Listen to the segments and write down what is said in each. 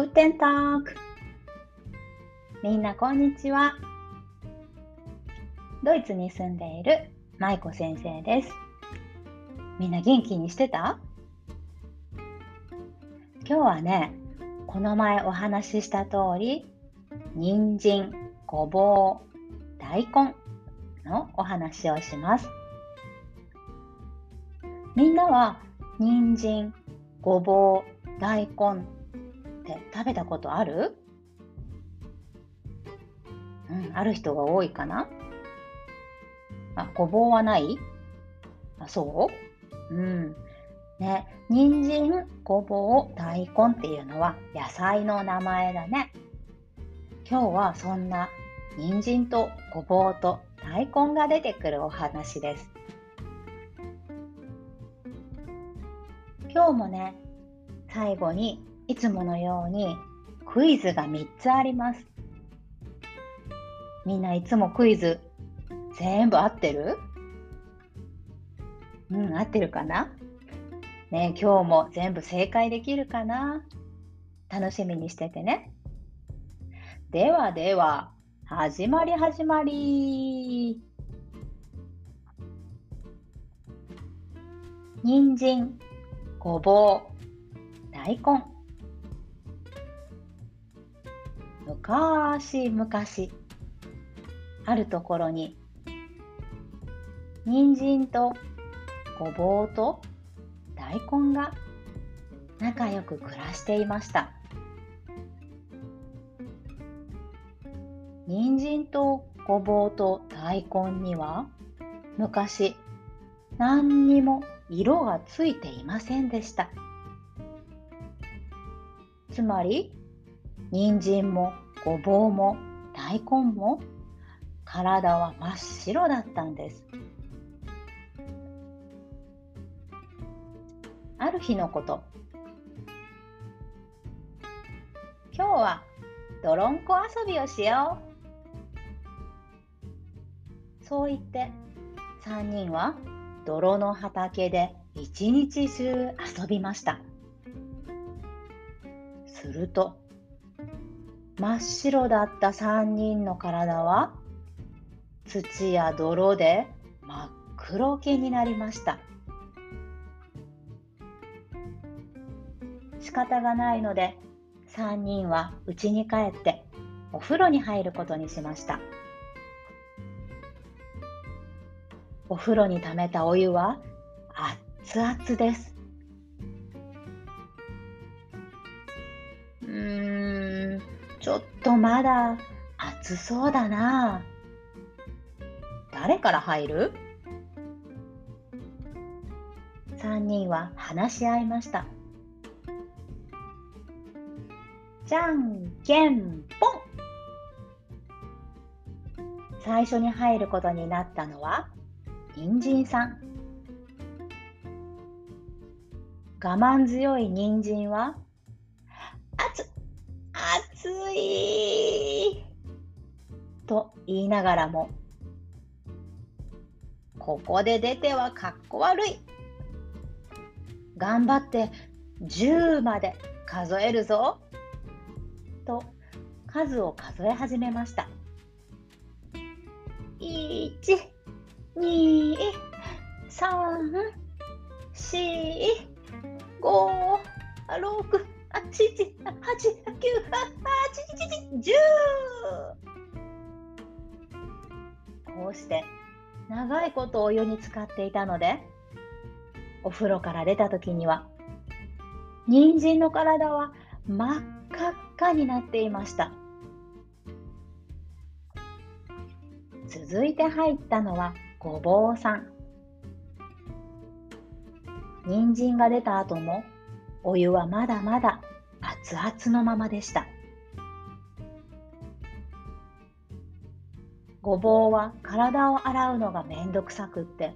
グーテンタークみんなこんにちは。ドイツに住んでいる舞子先生です。みんな元気にしてた？今日はねこの前お話しした通り人参、ごぼう、大根のお話をします。みんなは人参、ごぼう、大根食べたことある？うん、ある人が多いかな？あ、ごぼうはない？あ、そう？うん。ね、人参、ごぼう、大根っていうのは野菜の名前だね。今日はそんな人参とごぼうと大根が出てくるお話です。今日もね、最後にいつものようにクイズが3つあります。みんないつもクイズ全部合ってる？うん、合ってるかな？ね今日も全部正解できるかな？楽しみにしててね。ではでは、始まり始まり。人参、ごぼう、大根。昔昔あるところに人参とごぼうと大根が仲良く暮らしていました。人参とごぼうと大根には昔何にも色がついていませんでした。つまり人参もごぼうも大根も体は真っ白だったんです。ある日のこと。今日は泥んこ遊びをしよう。そう言って3人は泥の畑で一日中遊びました。すると真っ白だった3人の体は土や泥で真っ黒けになりました。仕方がないので3人は家に帰ってお風呂に入ることにしました。お風呂に溜めたお湯は熱々です。とまだ暑そうだな。誰から入る ?3 人は話し合いました。じゃんけんぽん最初に入ることになったのは人参さん。我慢強い人参はい。と言いながらもここで出てはかっこ悪い。頑張って10まで数えるぞ。と数を数え始めました。1234567 2 3 4 5 6あ、ちち、あ、八、九、あ、あ、ちちちち、十。こうして長いことお湯に浸かっていたので、お風呂から出た時には、人参の体は真っ赤っかになっていました。続いて入ったのはごぼうさん。人参が出た後もお湯はまだまだ熱々のままでした。ごぼうは体を洗うのがめんどくさくって、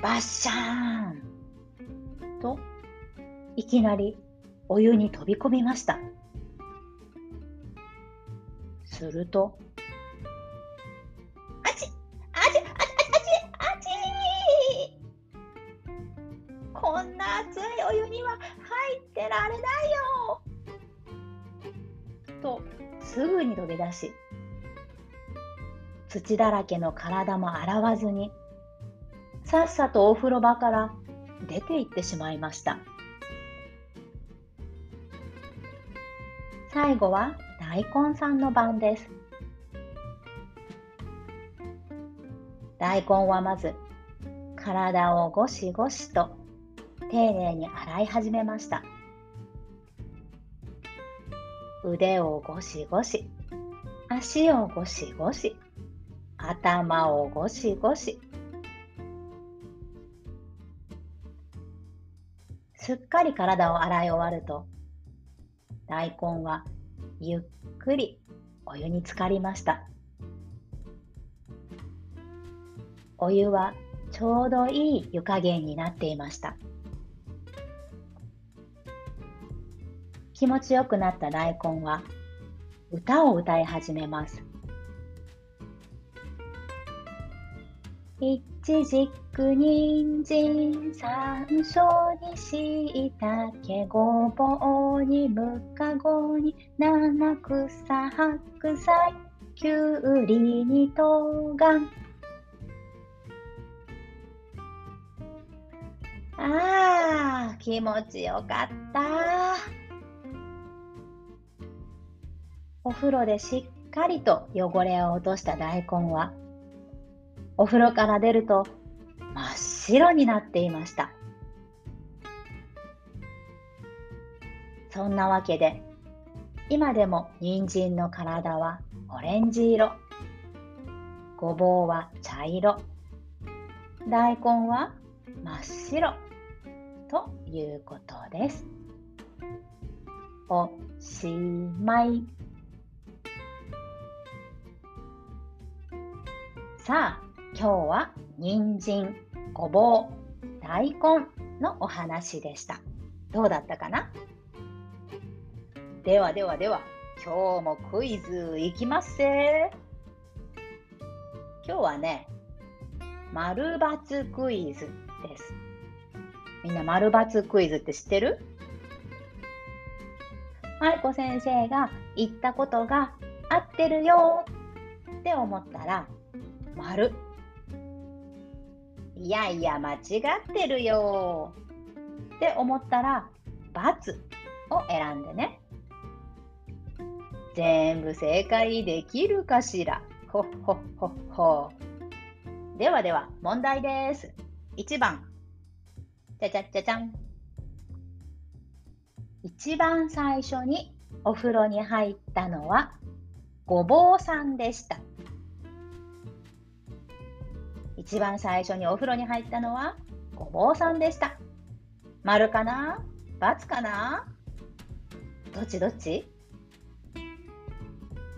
バッシャーンといきなりお湯に飛び込みました。するとあちあちあちあちあちこんな熱いお湯には入ってられないよとすぐに飛び出し、土だらけの体も洗わずに、さっさとお風呂場から出て行ってしまいました。最後は大根さんの番です。大根はまず体をゴシゴシと丁寧に洗い始めました。腕をゴシゴシ足をゴシゴシ頭をゴシゴシすっかり体を洗い終わると大根はゆっくりお湯に浸かりました。お湯はちょうどいい湯加減になっていました。気持ちよくなった大根は歌を歌い始めますいちじく、にんじん、さんしょうにしいたけ、ごぼうにむかごに、七草、白菜、きゅうりにとうがん。ああ、気持ちよかった。お風呂でしっかりと汚れを落とした大根は、お風呂から出ると真っ白になっていました。そんなわけで、今でも人参の体はオレンジ色、ごぼうは茶色、大根は真っ白。ということです。おしまい。さあ、今日は人参、ごぼう、大根のお話でした。どうだったかな？ではではでは、今日もクイズいきますせ今日はね、丸×クイズです。みんな丸×クイズって知ってる？まいこ先生が言ったことが合ってるよって思ったら丸。いやいや間違ってるよ。って思ったら×を選んでね。全部正解できるかしら。ほっほっほっほ。ではでは問題です。1番。じゃじゃじゃじゃん。一番最初にお風呂に入ったのはごぼうさんでした。一番最初にお風呂に入ったのはごぼうさんでした。丸かな×かな？どっちどっち？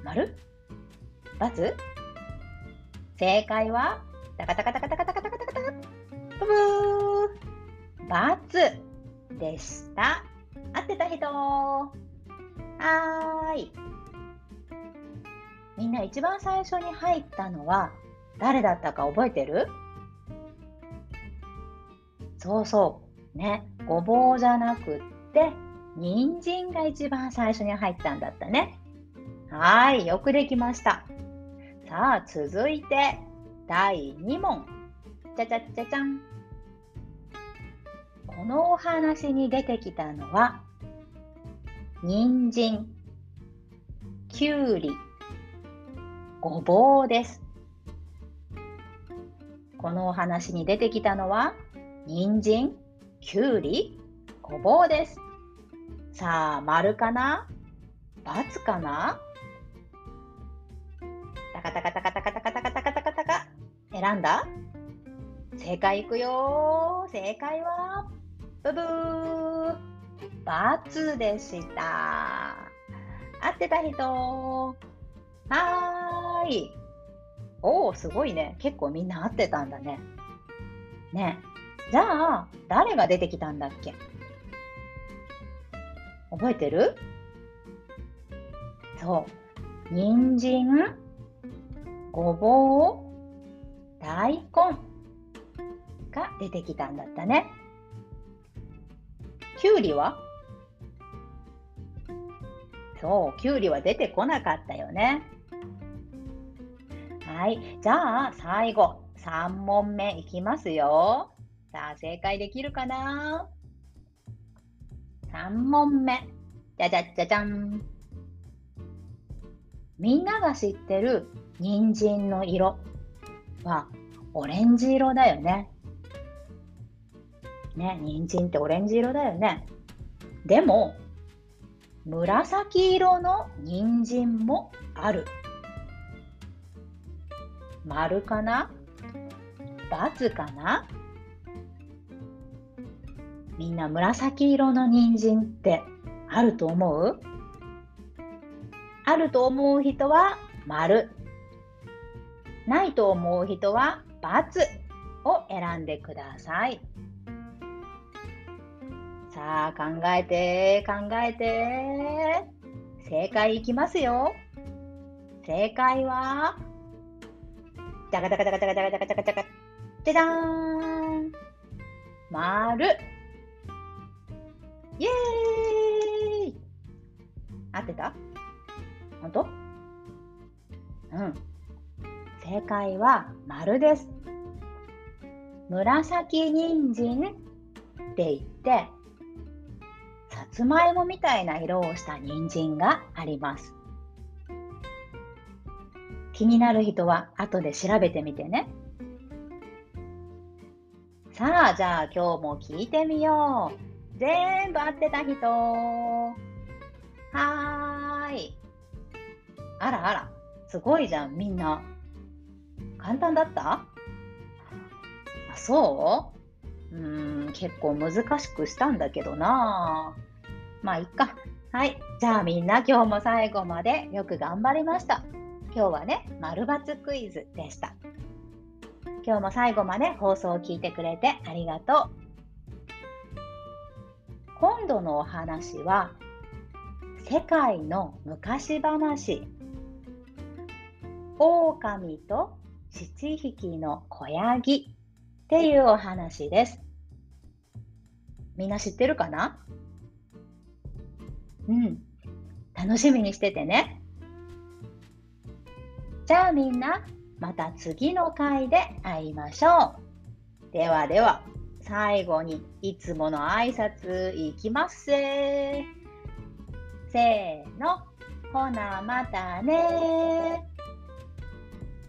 丸×正解はタカタカタカタカタカタカタカタブブー×でした。合ってた人はーいみんな一番最初に入ったのは誰だったか覚えてる？そうそう。ね。ごぼうじゃなくって、人参が一番最初に入ったんだったね。はい。よくできました。さあ、続いて、第2問。じゃじゃじゃじゃん。このお話に出てきたのは、人参、きゅうり、ごぼうです。このお話に出てきたのは、人参、きゅうり、ごぼうです。さあ、丸かな×かな？タカタカタカタカタカタカタカタカタカ選んだ正解いくよ正解はブブー×でした。合ってた人はーい。おー、すごいね。結構みんな合ってたんだね。ね。じゃあ、誰が出てきたんだっけ？覚えてる？そう。人参、ごぼう、大根が出てきたんだったね。きゅうりは？そう、きゅうりは出てこなかったよね。はい、じゃあ最後、3問目いきますよ。さあ、正解できるかな ?3 問目。じゃじゃじゃじゃん。みんなが知ってる人参の色はオレンジ色だよね。ね、人参ってオレンジ色だよね。でも、紫色の人参もある。丸かな×かな？みんな紫色の人参ってあると思う？あると思う人は丸。ないと思う人は×を選んでください。さあ、考えて、考えて。正解いきますよ。正解は、じゃがじゃがじゃがじゃがじゃがじゃがじゃがじゃが、じゃじゃーん。丸。イエーイ合ってた本当うん。正解は丸です。紫人参って言って、さつまいもみたいな色をした人参があります。気になる人は後で調べてみてね。さあ、じゃあ今日も聞いてみよう。全部合ってた人。はーい。あらあら、すごいじゃん、みんな。簡単だった？あそう？うーん、結構難しくしたんだけどなまあ、いっか。はい。じゃあみんな今日も最後までよく頑張りました。今日はね、丸抜クイズでした。今日も最後まで放送を聞いてくれてありがとう。今度のお話は、世界の昔話。狼と七匹の子ヤギっていうお話です。みんな知ってるかな？うん。楽しみにしててね。じゃあみんな、また次の回で会いましょう。ではでは、最後にいつもの挨拶いきますせせーの。ほなまたね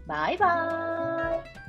バイバーイ